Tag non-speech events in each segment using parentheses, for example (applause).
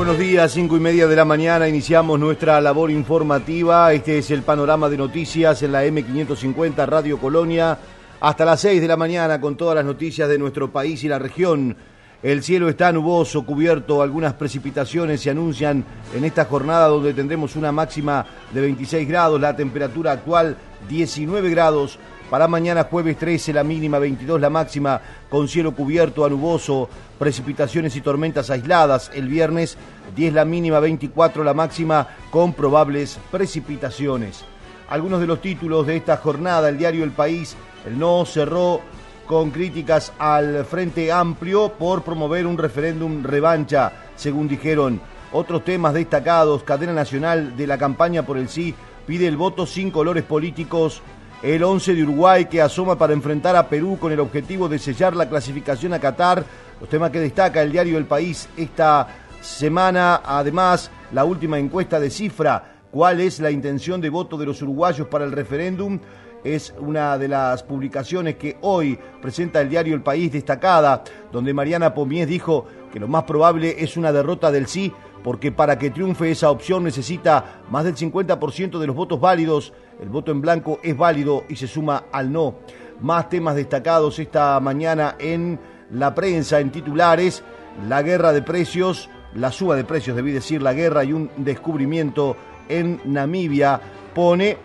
buenos días, cinco y media de la mañana iniciamos nuestra labor informativa. Este es el panorama de noticias en la M550 Radio Colonia. Hasta las seis de la mañana con todas las noticias de nuestro país y la región. El cielo está nuboso, cubierto, algunas precipitaciones se anuncian en esta jornada donde tendremos una máxima de 26 grados, la temperatura actual 19 grados. Para mañana jueves 13 la mínima, 22 la máxima, con cielo cubierto a nuboso, precipitaciones y tormentas aisladas. El viernes 10 la mínima, 24 la máxima, con probables precipitaciones. Algunos de los títulos de esta jornada, el diario El País, el no cerró con críticas al Frente Amplio por promover un referéndum revancha, según dijeron. Otros temas destacados, cadena nacional de la campaña por el sí pide el voto sin colores políticos. El 11 de Uruguay que asoma para enfrentar a Perú con el objetivo de sellar la clasificación a Qatar. Los temas que destaca el diario El País esta semana. Además, la última encuesta de cifra. ¿Cuál es la intención de voto de los uruguayos para el referéndum? es una de las publicaciones que hoy presenta el diario El País destacada, donde Mariana Pomies dijo que lo más probable es una derrota del sí, porque para que triunfe esa opción necesita más del 50% de los votos válidos. El voto en blanco es válido y se suma al no. Más temas destacados esta mañana en la prensa, en titulares, la guerra de precios, la suba de precios, debí decir, la guerra y un descubrimiento en Namibia pone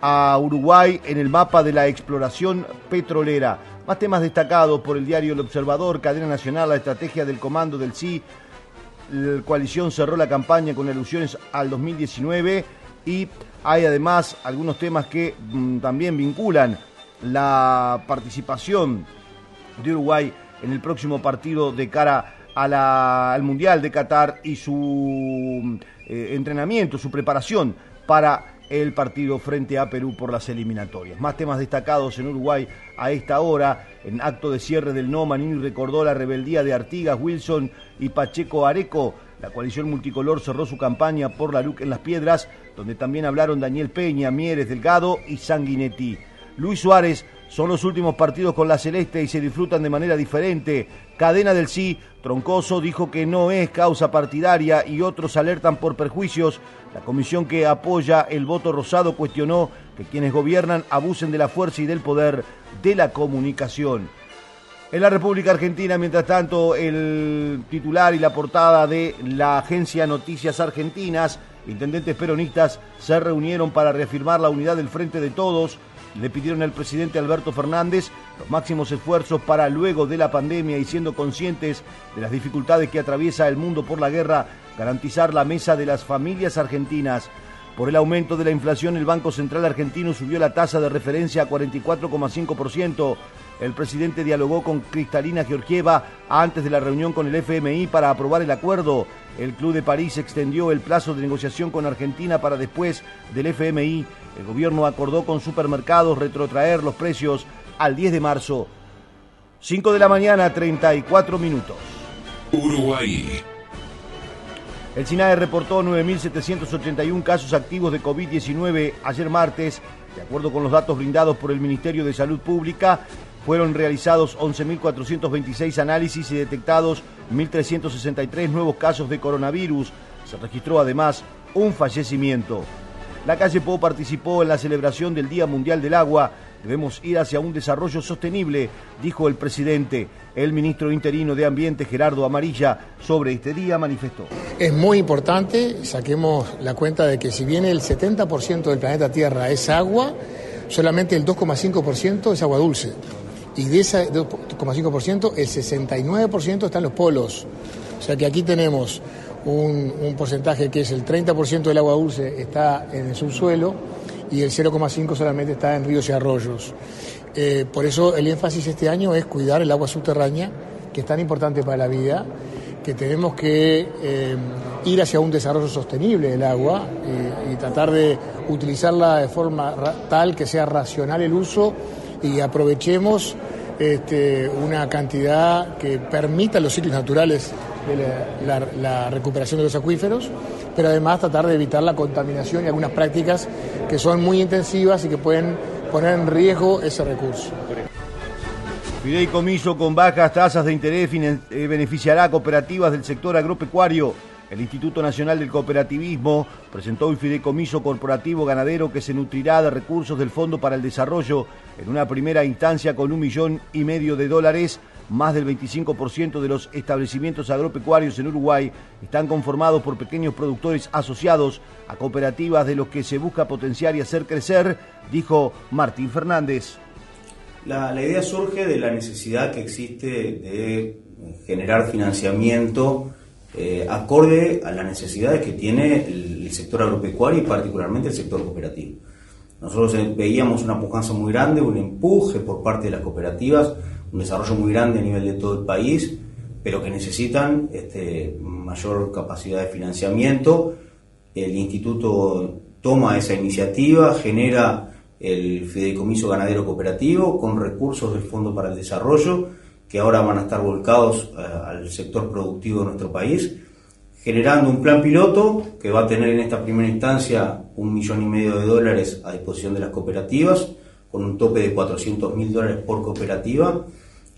a Uruguay en el mapa de la exploración petrolera. Más temas destacados por el diario El Observador, Cadena Nacional, la estrategia del comando del sí. La coalición cerró la campaña con alusiones al 2019 y hay además algunos temas que mm, también vinculan la participación de Uruguay en el próximo partido de cara al Mundial de Qatar y su eh, entrenamiento, su preparación para el partido frente a Perú por las eliminatorias. Más temas destacados en Uruguay a esta hora. En acto de cierre del No, Manini recordó la rebeldía de Artigas, Wilson y Pacheco Areco. La coalición multicolor cerró su campaña por la LUC en las Piedras, donde también hablaron Daniel Peña, Mieres Delgado y Sanguinetti. Luis Suárez son los últimos partidos con la Celeste y se disfrutan de manera diferente. Cadena del Sí, Troncoso dijo que no es causa partidaria y otros alertan por perjuicios. La comisión que apoya el voto rosado cuestionó que quienes gobiernan abusen de la fuerza y del poder de la comunicación. En la República Argentina, mientras tanto, el titular y la portada de la agencia Noticias Argentinas, intendentes peronistas, se reunieron para reafirmar la unidad del Frente de Todos le pidieron al presidente Alberto Fernández los máximos esfuerzos para luego de la pandemia y siendo conscientes de las dificultades que atraviesa el mundo por la guerra, garantizar la mesa de las familias argentinas. Por el aumento de la inflación, el Banco Central argentino subió la tasa de referencia a 44,5%. El presidente dialogó con Cristalina Georgieva antes de la reunión con el FMI para aprobar el acuerdo. El Club de París extendió el plazo de negociación con Argentina para después del FMI. El gobierno acordó con supermercados retrotraer los precios al 10 de marzo. 5 de la mañana, 34 minutos. Uruguay. El SINAE reportó 9.781 casos activos de COVID-19 ayer martes. De acuerdo con los datos brindados por el Ministerio de Salud Pública, fueron realizados 11.426 análisis y detectados 1.363 nuevos casos de coronavirus. Se registró además un fallecimiento. La calle Po participó en la celebración del Día Mundial del Agua. Debemos ir hacia un desarrollo sostenible, dijo el presidente. El ministro interino de Ambiente, Gerardo Amarilla, sobre este día manifestó. Es muy importante, saquemos la cuenta de que si bien el 70% del planeta Tierra es agua, solamente el 2,5% es agua dulce. Y de ese 2,5%, el 69% está en los polos. O sea que aquí tenemos un, porcentaje que es el 30% del agua dulce está en el subsuelo y el 0,5% solamente está en ríos y arroyos. Eh, por eso el énfasis este año es cuidar el agua subterránea, que es tan importante para la vida, que tenemos que eh, ir hacia un desarrollo sostenible del agua y, tratar de utilizarla de forma tal que sea racional el uso y aprovechemos este, una cantidad que permita los ciclos naturales la, recuperación de los acuíferos, pero además tratar de evitar la contaminación y algunas prácticas que son muy intensivas y que pueden poner en riesgo ese recurso. Fideicomiso con bajas tasas de interés eh, beneficiará a cooperativas del sector agropecuario. El Instituto Nacional del Cooperativismo presentó un fideicomiso corporativo ganadero que se nutrirá de recursos del Fondo para el Desarrollo en una primera instancia con un millón y medio de dólares. Más del 25% de los establecimientos agropecuarios en Uruguay están conformados por pequeños productores asociados a cooperativas de los que se busca potenciar y hacer crecer, dijo Martín Fernández. La, idea surge de la necesidad que existe de generar financiamiento eh, acorde a las necesidades que tiene el, sector agropecuario y particularmente el sector cooperativo. Nosotros eh, veíamos una pujanza muy grande, un empuje por parte de las cooperativas, un desarrollo muy grande a nivel de todo el país, pero que necesitan este, mayor capacidad de financiamiento. El instituto toma esa iniciativa, genera el fideicomiso ganadero cooperativo con recursos del Fondo para el Desarrollo que ahora van a estar volcados eh, al sector productivo de nuestro país, generando un plan piloto que va a tener en esta primera instancia un millón y medio de dólares a disposición de las cooperativas, con un tope de 400 mil dólares por cooperativa,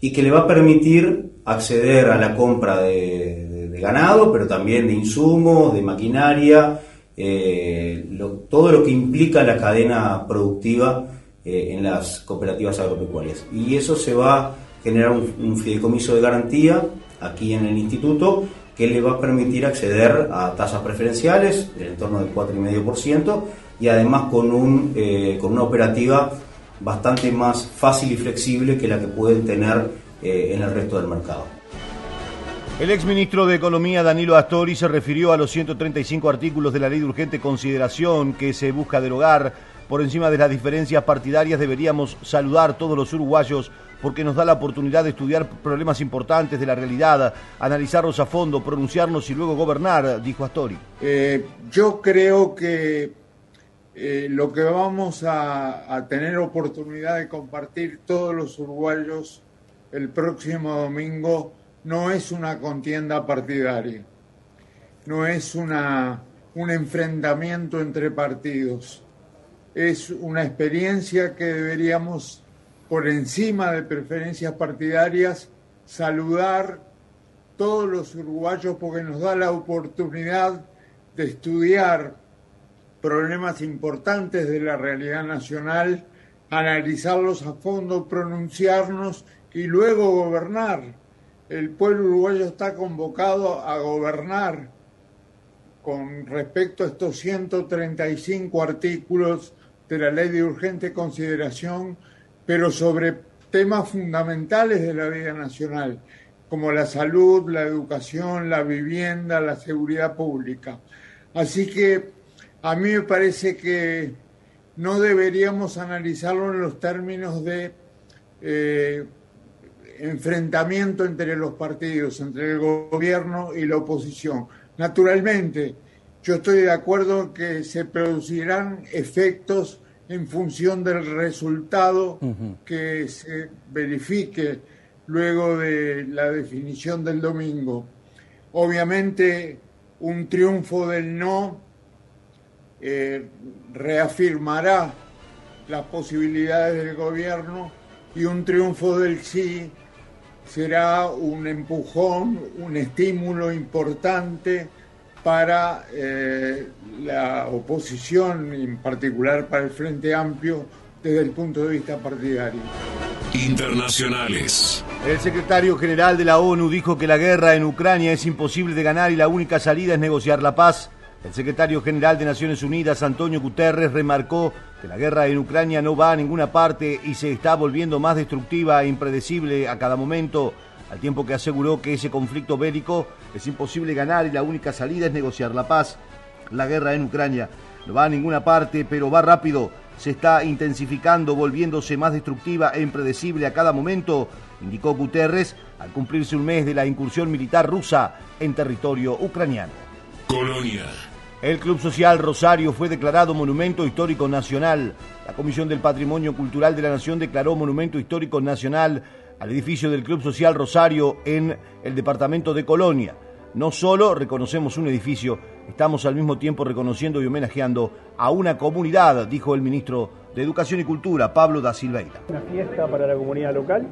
y que le va a permitir acceder a la compra de, ganado, pero también de insumos, de maquinaria, eh, todo lo que implica la cadena productiva eh, en las cooperativas agropecuarias. Y eso se va generar un, fideicomiso de garantía aquí en el instituto que le va a permitir acceder a tasas preferenciales del entorno del 4,5% y además con, un, eh, con una operativa bastante más fácil y flexible que la que pueden tener eh, en el resto del mercado. El exministro de Economía Danilo Astori se refirió a los 135 artículos de la ley de urgente consideración que se busca derogar. Por encima de las diferencias partidarias deberíamos saludar todos los uruguayos porque nos da la oportunidad de estudiar problemas importantes de la realidad, analizarlos a fondo, pronunciarnos y luego gobernar, dijo Astori. Eh, yo creo que eh, lo que vamos a, a, tener oportunidad de compartir todos los uruguayos el próximo domingo no es una contienda partidaria, no es una, un enfrentamiento entre partidos, es una experiencia que deberíamos por encima de preferencias partidarias, saludar todos los uruguayos porque nos da la oportunidad de estudiar problemas importantes de la realidad nacional, analizarlos a fondo, pronunciarnos y luego gobernar. El pueblo uruguayo está convocado a gobernar con respecto a estos 135 artículos de la ley de urgente consideración pero sobre temas fundamentales de la vida nacional, como la salud, la educación, la vivienda, la seguridad pública. Así que a mí me parece que no deberíamos analizarlo en los términos de eh, enfrentamiento entre los partidos, entre el gobierno y la oposición. Naturalmente, yo estoy de acuerdo en que se producirán efectos en función del resultado que se verifique luego de la definición del domingo. Obviamente un triunfo del no eh, reafirmará las posibilidades del gobierno y un triunfo del sí será un empujón, un estímulo importante para eh, la oposición, en particular para el Frente Amplio, desde el punto de vista partidario. Internacionales. El secretario general de la ONU dijo que la guerra en Ucrania es imposible de ganar y la única salida es negociar la paz. El secretario general de Naciones Unidas, Antonio Guterres, remarcó que la guerra en Ucrania no va a ninguna parte y se está volviendo más destructiva e impredecible a cada momento al tiempo que aseguró que ese conflicto bélico es imposible ganar y la única salida es negociar la paz. La guerra en Ucrania no va a ninguna parte, pero va rápido, se está intensificando, volviéndose más destructiva e impredecible a cada momento, indicó Guterres al cumplirse un mes de la incursión militar rusa en territorio ucraniano. Colonia. El Club Social Rosario fue declarado Monumento Histórico Nacional. La Comisión del Patrimonio Cultural de la Nación declaró Monumento Histórico Nacional al edificio del Club Social Rosario en el departamento de Colonia. No solo reconocemos un edificio, estamos al mismo tiempo reconociendo y homenajeando a una comunidad, dijo el ministro de Educación y Cultura, Pablo da Silveira. Una fiesta para la comunidad local,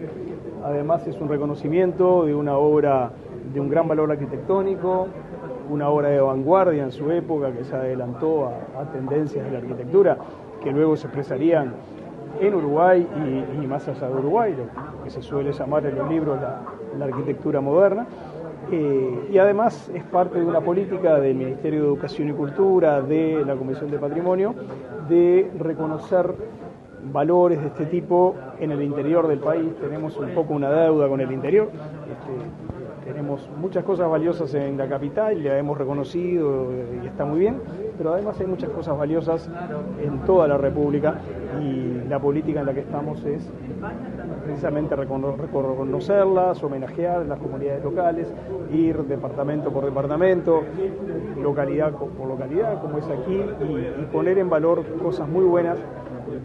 además es un reconocimiento de una obra de un gran valor arquitectónico, una obra de vanguardia en su época que se adelantó a, tendencias de la arquitectura que luego se expresarían en Uruguay y, más allá de Uruguay, lo que se suele llamar en los libros la, arquitectura moderna. Eh, y además es parte de una política del Ministerio de Educación y Cultura, de la Comisión de Patrimonio, de reconocer valores de este tipo en el interior del país. Tenemos un poco una deuda con el interior. Este, tenemos muchas cosas valiosas en la capital, la hemos reconocido y está muy bien, pero además hay muchas cosas valiosas en toda la República y la política en la que estamos es precisamente reconocerlas, homenajear las comunidades locales, ir departamento por departamento, localidad por localidad, como es aquí, y, y poner en valor cosas muy buenas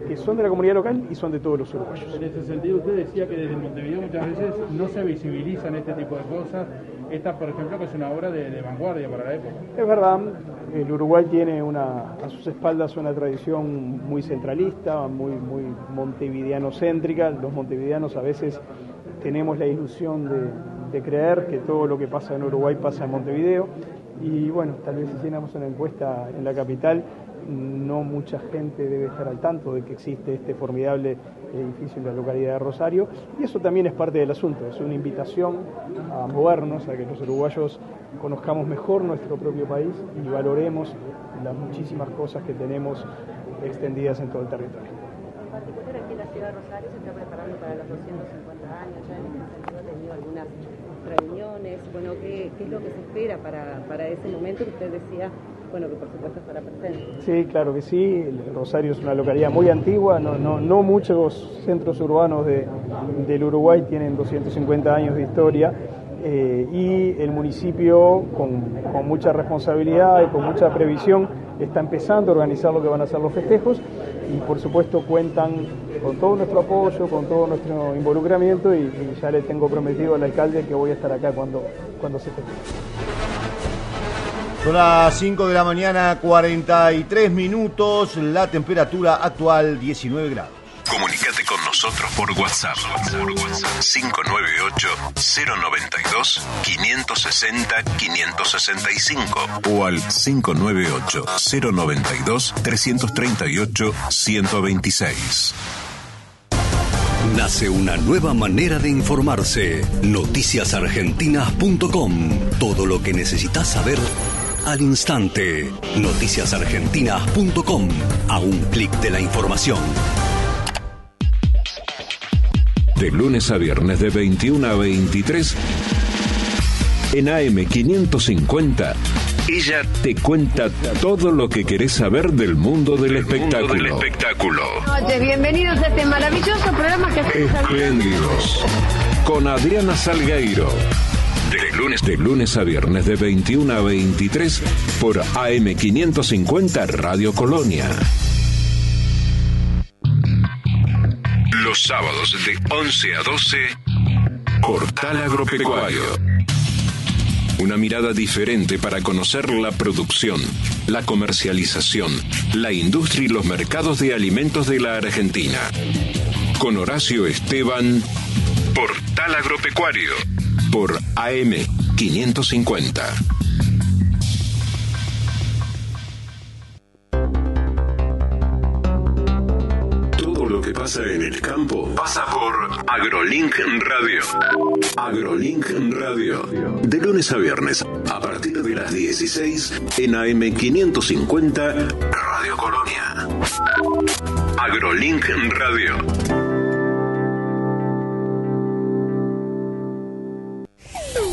que son de la comunidad local y son de todos los uruguayos. En ese sentido, usted decía que desde Montevideo muchas veces no se visibilizan este tipo de cosas. Esta, por ejemplo, que es una obra de, vanguardia para la época. Es verdad, el Uruguay tiene una, a sus espaldas una tradición muy centralista, muy, muy montevideano-céntrica. Los montevideanos a veces tenemos la ilusión de, de creer que todo lo que pasa en Uruguay pasa en Montevideo. Y bueno, tal vez si hiciéramos una encuesta en la capital, no mucha gente debe estar al tanto de que existe este formidable edificio en la localidad de Rosario y eso también es parte del asunto, es una invitación a movernos, a que los uruguayos conozcamos mejor nuestro propio país y valoremos las muchísimas cosas que tenemos extendidas en todo el territorio. Aquí la ciudad de Rosario se está preparando para los 250 años, ya en ese sentido ha tenido algunas reuniones, bueno, ¿qué, es lo que se espera para, para ese momento que usted decía bueno, que por supuesto estará presente. Sí, claro que sí. Rosario es una localidad muy antigua, no, no, no muchos centros urbanos de, del Uruguay tienen 250 años de historia. Eh, y el municipio con, con, mucha responsabilidad y con mucha previsión está empezando a organizar lo que van a ser los festejos y por supuesto cuentan con todo nuestro apoyo, con todo nuestro involucramiento y, ya le tengo prometido al alcalde que voy a estar acá cuando, cuando se festeje. Son las 5 de la mañana, 43 minutos, la temperatura actual 19 grados. Comunicate con nosotros por WhatsApp. Por WhatsApp 598-092-560-565 o al 598-092-338-126. Nace una nueva manera de informarse. Noticiasargentinas.com. Todo lo que necesitas saber al instante. Noticiasargentinas.com. A un clic de la información. De lunes a viernes de 21 a 23 en AM550. Ella te cuenta todo lo que querés saber del mundo del espectáculo. Mundo del espectáculo. bienvenidos a este maravilloso programa que Espléndidos. Con Adriana Salgueiro. De lunes, de lunes a viernes de 21 a 23 por AM550 Radio Colonia. sábados de 11 a 12, Portal Agropecuario. Una mirada diferente para conocer la producción, la comercialización, la industria y los mercados de alimentos de la Argentina. Con Horacio Esteban, Portal Agropecuario, por AM550. Pasa en el campo pasa por AgroLink Radio. AgroLink Radio. De lunes a viernes, a partir de las 16 en AM 550 Radio Colonia. AgroLink Radio.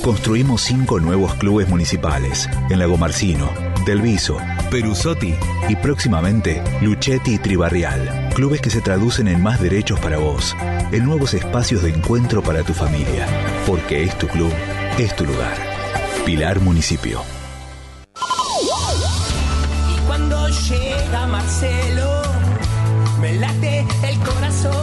Construimos cinco nuevos clubes municipales en Lago Marcino, Delviso, Perusotti y próximamente Luchetti y Tribarrial. Clubes que se traducen en más derechos para vos, en nuevos espacios de encuentro para tu familia. Porque es tu club, es tu lugar. Pilar Municipio. Y cuando llega Marcelo, me late el corazón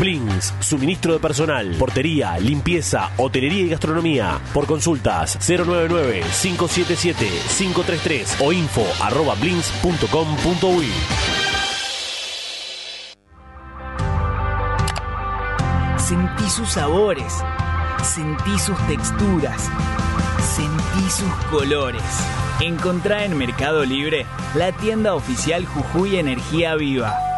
Blings, suministro de personal, portería, limpieza, hotelería y gastronomía. Por consultas 099-577-533 o info arroba blings.com.uy. Sentí sus sabores, sentí sus texturas, sentí sus colores. Encontrá en Mercado Libre la tienda oficial Jujuy Energía Viva.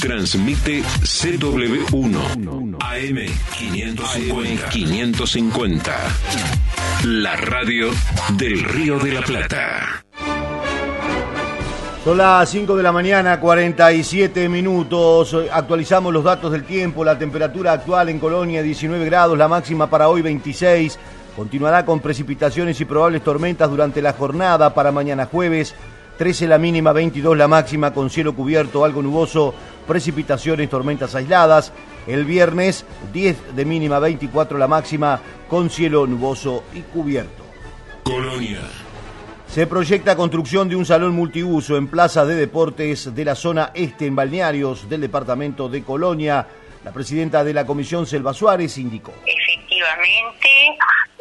Transmite CW1 AM 550. 550. La radio del Río de la Plata. Son las 5 de la mañana, 47 minutos. Actualizamos los datos del tiempo. La temperatura actual en Colonia 19 grados, la máxima para hoy 26. Continuará con precipitaciones y probables tormentas durante la jornada para mañana jueves. 13 la mínima, 22 la máxima, con cielo cubierto, algo nuboso, precipitaciones, tormentas aisladas. El viernes 10 de mínima, 24 la máxima, con cielo nuboso y cubierto. Colonia. Se proyecta construcción de un salón multiuso en Plaza de Deportes de la zona este en Balnearios del departamento de Colonia. La presidenta de la comisión, Selva Suárez, indicó. Efectivamente,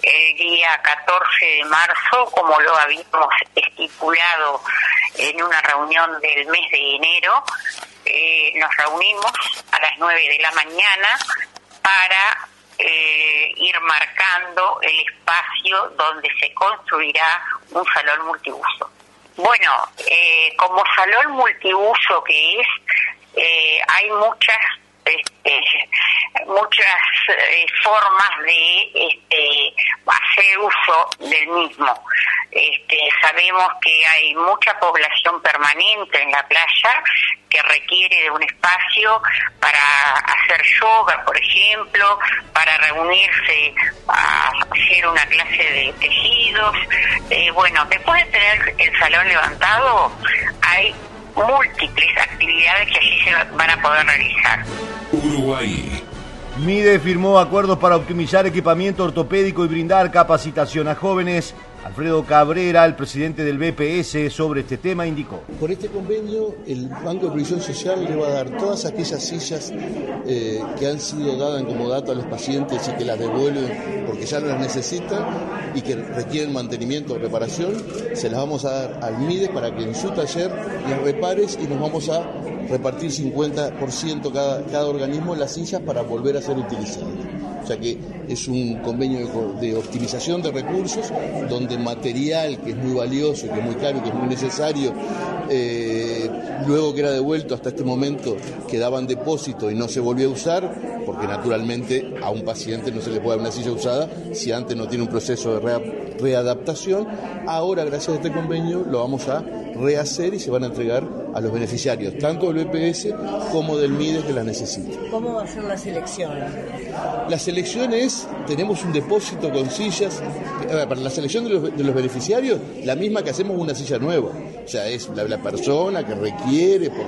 el día 14 de marzo, como lo habíamos estipulado en una reunión del mes de enero, eh, nos reunimos a las 9 de la mañana para eh, ir marcando el espacio donde se construirá un salón multiuso. Bueno, eh, como salón multiuso que es, eh, hay muchas este, (laughs) muchas eh, formas de este, hacer uso del mismo. Este, sabemos que hay mucha población permanente en la playa que requiere de un espacio para hacer yoga, por ejemplo, para reunirse a hacer una clase de tejidos. Eh, bueno, después de tener el salón levantado, hay múltiples actividades que allí se van a poder realizar. Uruguay. MIDE firmó acuerdos para optimizar equipamiento ortopédico y brindar capacitación a jóvenes. Alfredo Cabrera, el presidente del BPS, sobre este tema indicó. Por este convenio, el Banco de Previsión Social le va a dar todas aquellas sillas eh, que han sido dadas como dato a los pacientes y que las devuelven porque ya no las necesitan y que requieren mantenimiento o reparación, se las vamos a dar al MIDE para que en su taller las repares y nos vamos a repartir 50% cada, cada organismo en las sillas para volver a ser utilizadas. O sea que es un convenio de, optimización de recursos donde material que es muy valioso, que es muy caro que es muy necesario, eh, luego que era devuelto hasta este momento quedaba en depósito y no se volvió a usar, porque naturalmente a un paciente no se le puede dar una silla usada si antes no tiene un proceso de rea- readaptación. Ahora, gracias a este convenio, lo vamos a rehacer y se van a entregar a los beneficiarios, tanto del BPS como del MIDES que las necesiten. ¿Cómo va a ser la selección? La selección es, tenemos un depósito con sillas, para la selección de los, de los beneficiarios, la misma que hacemos una silla nueva. O sea, es la, la persona que requiere por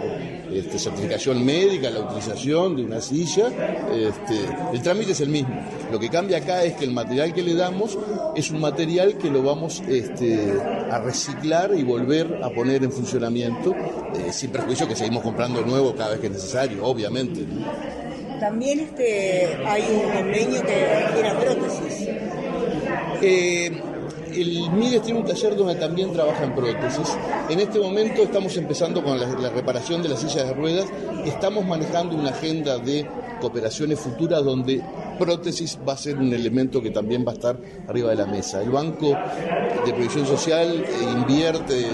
este, certificación médica la utilización de una silla, este, el trámite es el mismo. Lo que cambia acá es que el material que le damos es un material que lo vamos este, a reciclar y volver a poner en funcionamiento, eh, sin perjuicio que seguimos comprando nuevo cada vez que es necesario, obviamente. También este, hay un convenio que requiere prótesis. Eh, el MIDES tiene un taller donde también trabaja en prótesis. En este momento estamos empezando con la, reparación de las sillas de ruedas. Estamos manejando una agenda de cooperaciones futuras donde prótesis va a ser un elemento que también va a estar arriba de la mesa. El Banco de Previsión Social invierte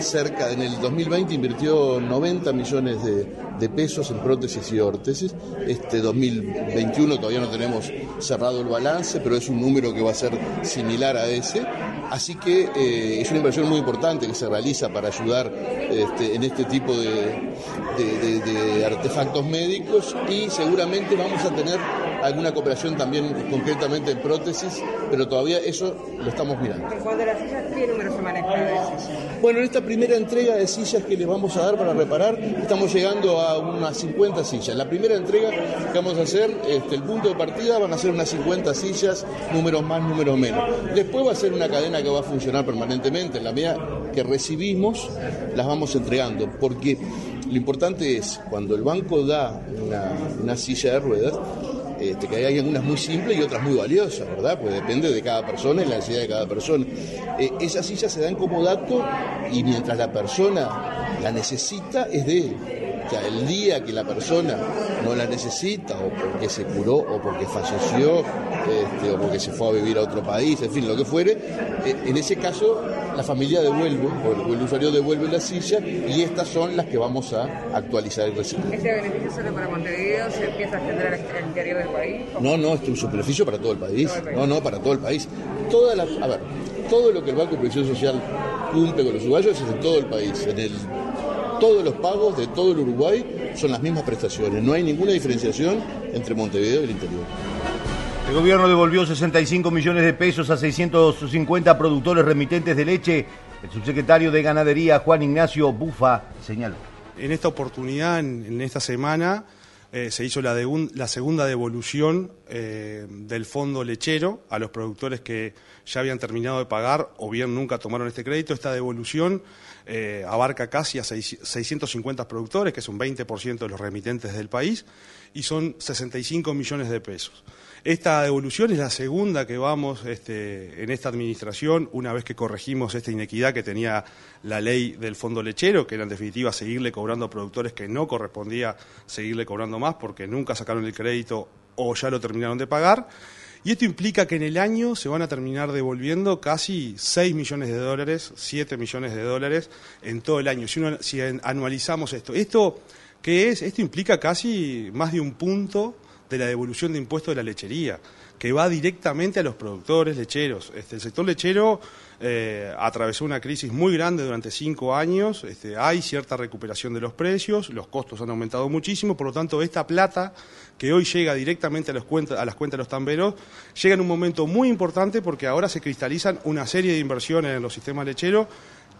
cerca, en el 2020 invirtió 90 millones de, pesos en prótesis y órtesis. Este 2021 todavía no tenemos cerrado el balance, pero es un número que va a ser similar a ese. Así que eh, es una inversión muy importante que se realiza para ayudar este, en este tipo de artefactos médicos y seguramente vamos a tener alguna cooperación también concretamente en prótesis, pero todavía eso lo estamos mirando. En cuanto a las sillas, ¿qué número se maneja? Bueno, en esta primera entrega de sillas que les vamos a dar para reparar, estamos llegando a unas 50 sillas. La primera entrega que vamos a hacer, este, el punto de partida van a ser unas 50 sillas, números más, números menos. Después va a ser una cadena que va a funcionar permanentemente. En la medida que recibimos, las vamos entregando, porque lo importante es, cuando el banco da una, una silla de ruedas, este, que hay algunas muy simples y otras muy valiosas, ¿verdad? Pues depende de cada persona y la necesidad de cada persona. Eh, esas sillas se dan como dato y mientras la persona la necesita es de él. O sea, el día que la persona no la necesita, o porque se curó, o porque falleció, este, o porque se fue a vivir a otro país, en fin, lo que fuere, eh, en ese caso la familia devuelve, o el usuario devuelve la silla, y estas son las que vamos a actualizar y recibir. ¿Este beneficio solo para Montevideo se empieza a extender al interior del país? No, no, es un beneficio para todo el país. No, no, para todo el país. Toda la, a ver, todo lo que el Banco de Previsión Social cumple con los uruguayos es en todo el país. En el, todos los pagos de todo el Uruguay son las mismas prestaciones. No hay ninguna diferenciación entre Montevideo y el interior. El gobierno devolvió 65 millones de pesos a 650 productores remitentes de leche. El subsecretario de Ganadería, Juan Ignacio Bufa, señaló. En esta oportunidad, en, esta semana, eh, se hizo la segunda devolución eh, del fondo lechero a los productores que ya habían terminado de pagar o bien nunca tomaron este crédito. Esta devolución eh, abarca casi a seis- 650 productores, que es un 20% de los remitentes del país, y son 65 millones de pesos. Esta devolución es la segunda que vamos este, en esta administración, una vez que corregimos esta inequidad que tenía la ley del fondo lechero, que era en definitiva seguirle cobrando a productores que no correspondía seguirle cobrando más porque nunca sacaron el crédito o ya lo terminaron de pagar. Y esto implica que en el año se van a terminar devolviendo casi 6 millones de dólares, 7 millones de dólares en todo el año. Si, uno- si anualizamos esto, ¿esto qué es? Esto implica casi más de un punto de la devolución de impuestos de la lechería, que va directamente a los productores lecheros. Este, el sector lechero eh, atravesó una crisis muy grande durante cinco años, este, hay cierta recuperación de los precios, los costos han aumentado muchísimo, por lo tanto esta plata que hoy llega directamente a, los a las cuentas de los tamberos, llega en un momento muy importante porque ahora se cristalizan una serie de inversiones en los sistemas lecheros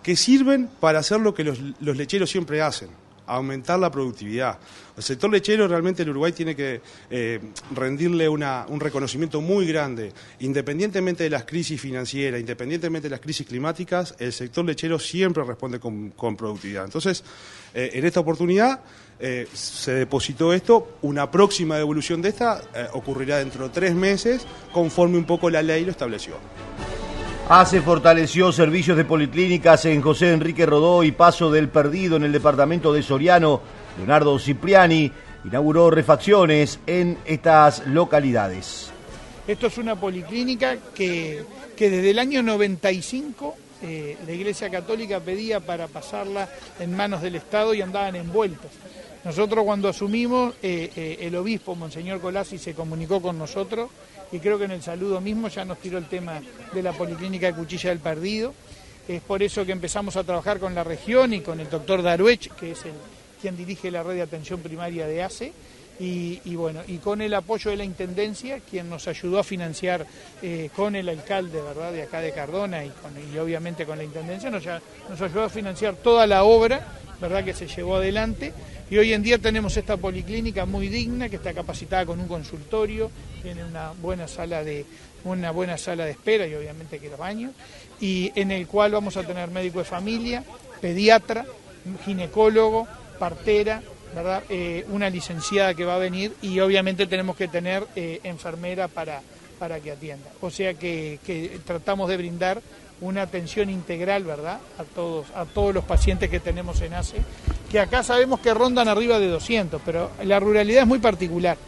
que sirven para hacer lo que los lecheros siempre hacen, aumentar la productividad. El sector lechero realmente el Uruguay tiene que eh, rendirle un reconocimiento muy grande, independientemente de las crisis financieras, independientemente de las crisis climáticas, el sector lechero siempre responde con, productividad. Entonces, eh, en esta oportunidad eh, se depositó esto, una próxima devolución de esta ocurrirá dentro de tres meses, conforme un poco la ley lo estableció. ACE fortaleció servicios de policlínicas en José Enrique Rodó y Paso del Perdido en el departamento de Soriano. Leonardo Cipriani inauguró refacciones en estas localidades. Esto es una policlínica que, que desde el año 95 eh, la Iglesia Católica pedía para pasarla en manos del Estado y andaban envueltos. Nosotros cuando asumimos, eh, eh, el obispo, Monseñor Colasi, se comunicó con nosotros y creo que en el saludo mismo ya nos tiró el tema de la policlínica de Cuchilla del Perdido. Es por eso que empezamos a trabajar con la región y con el doctor Daruech, que es el, quien dirige la red de atención primaria de ACE, y, bueno, y con el apoyo de la Intendencia, quien nos ayudó a financiar eh, con el alcalde, ¿verdad?, de acá de Cardona y, obviamente con la Intendencia, nos, nos ayudó a financiar toda la obra, ¿verdad?, que se llevó adelante. Y hoy en día tenemos esta policlínica muy digna, que está capacitada con un consultorio, tiene una buena sala de, una buena sala de espera y obviamente que los baños, y en el cual vamos a tener médico de familia, pediatra, ginecólogo, partera, ¿verdad? Eh, una licenciada que va a venir y obviamente tenemos que tener eh, enfermera para, para que atienda. O sea que, tratamos de brindar una atención integral, ¿verdad? A todos, a todos los pacientes que tenemos en ACE, que acá sabemos que rondan arriba de 200, pero la ruralidad es muy particular.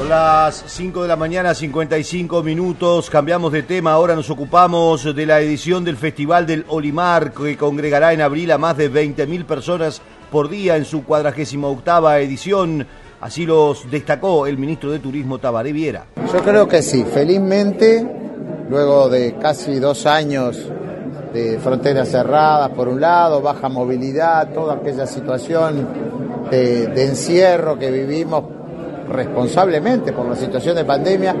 Son las 5 de la mañana, 55 minutos. Cambiamos de tema. Ahora nos ocupamos de la edición del Festival del Olimar, que congregará en abril a más de 20.000 personas por día en su 48 edición. Así los destacó el ministro de Turismo Tabaré Viera. Yo creo que sí. Felizmente, luego de casi dos años de fronteras cerradas, por un lado, baja movilidad, toda aquella situación de encierro que vivimos responsablemente por la situación de pandemia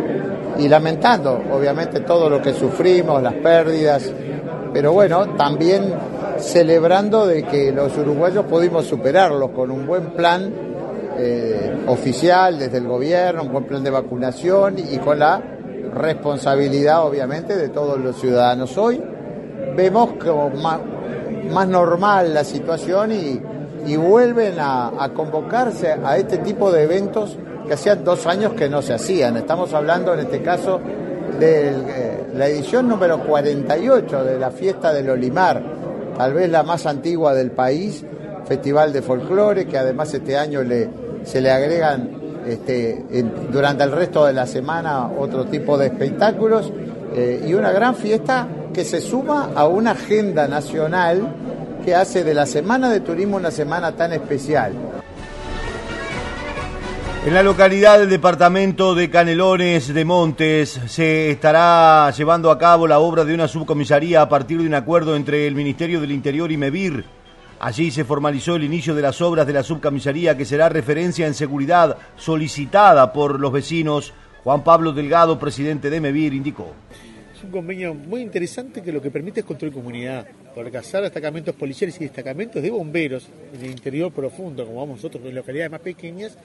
y lamentando obviamente todo lo que sufrimos, las pérdidas, pero bueno, también celebrando de que los uruguayos pudimos superarlo con un buen plan eh, oficial desde el gobierno, un buen plan de vacunación y con la responsabilidad obviamente de todos los ciudadanos. Hoy vemos como más, más normal la situación y, vuelven a convocarse a este tipo de eventos que hacían dos años que no se hacían. Estamos hablando en este caso de eh, la edición número 48 de la fiesta del Olimar, tal vez la más antigua del país, festival de folclore, que además este año le, se le agregan este, durante el resto de la semana otro tipo de espectáculos eh, y una gran fiesta que se suma a una agenda nacional que hace de la Semana de Turismo una semana tan especial. En la localidad del departamento de Canelones de Montes se estará llevando a cabo la obra de una subcomisaría a partir de un acuerdo entre el Ministerio del Interior y MEVIR. Allí se formalizó el inicio de las obras de la subcomisaría que será referencia en seguridad solicitada por los vecinos. Juan Pablo Delgado, presidente de MEVIR, indicó. Es un convenio muy interesante que lo que permite es construir comunidad, organizar destacamentos policiales y destacamentos de bomberos en el interior profundo, como vamos nosotros en localidades más pequeñas,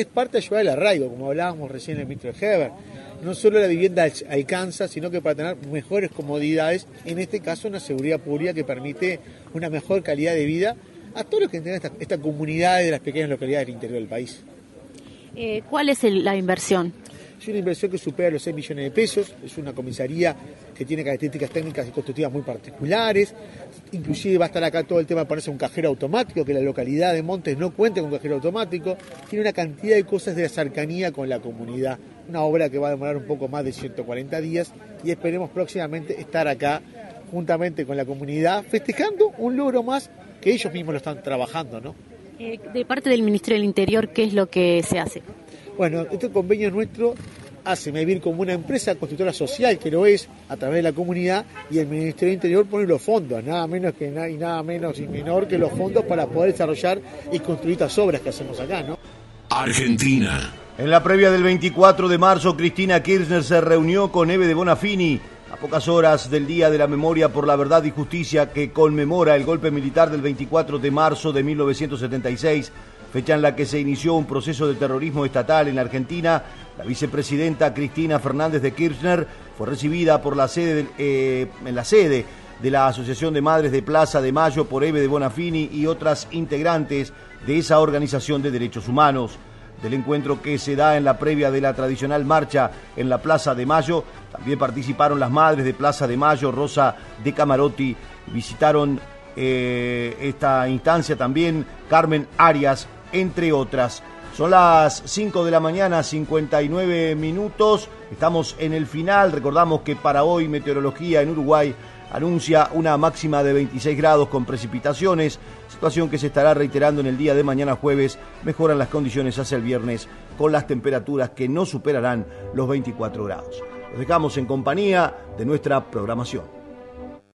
es parte de ayudar al arraigo, como hablábamos recién en el ministro de Heber. No solo la vivienda al- alcanza, sino que para tener mejores comodidades, en este caso una seguridad pública que permite una mejor calidad de vida a todos los que integran esta, esta comunidad de las pequeñas localidades del interior del país. Eh, ¿Cuál es el- la inversión? Es una inversión que supera los 6 millones de pesos, es una comisaría que tiene características técnicas y constructivas muy particulares, inclusive va a estar acá todo el tema de ponerse un cajero automático, que la localidad de Montes no cuente con cajero automático, tiene una cantidad de cosas de cercanía con la comunidad, una obra que va a demorar un poco más de 140 días y esperemos próximamente estar acá juntamente con la comunidad festejando un logro más que ellos mismos lo están trabajando, ¿no? Eh, de parte del Ministerio del Interior, ¿qué es lo que se hace? Bueno, este convenio nuestro hace Mevir como una empresa constructora social que lo es a través de la comunidad y el Ministerio del Interior pone los fondos, nada menos que y nada menos y menor que los fondos para poder desarrollar y construir estas obras que hacemos acá, ¿no? Argentina. En la previa del 24 de marzo, Cristina Kirchner se reunió con Eve de Bonafini a pocas horas del Día de la Memoria por la Verdad y Justicia que conmemora el golpe militar del 24 de marzo de 1976, fecha en la que se inició un proceso de terrorismo estatal en Argentina. La vicepresidenta Cristina Fernández de Kirchner fue recibida por la sede eh, en la sede de la Asociación de Madres de Plaza de Mayo por Eve de Bonafini y otras integrantes de esa organización de derechos humanos del encuentro que se da en la previa de la tradicional marcha en la Plaza de Mayo. También participaron las madres de Plaza de Mayo, Rosa de Camarotti, visitaron eh, esta instancia también Carmen Arias, entre otras. Son las 5 de la mañana, 59 minutos. Estamos en el final. Recordamos que para hoy Meteorología en Uruguay anuncia una máxima de 26 grados con precipitaciones, situación que se estará reiterando en el día de mañana jueves. Mejoran las condiciones hacia el viernes con las temperaturas que no superarán los 24 grados. Los dejamos en compañía de nuestra programación.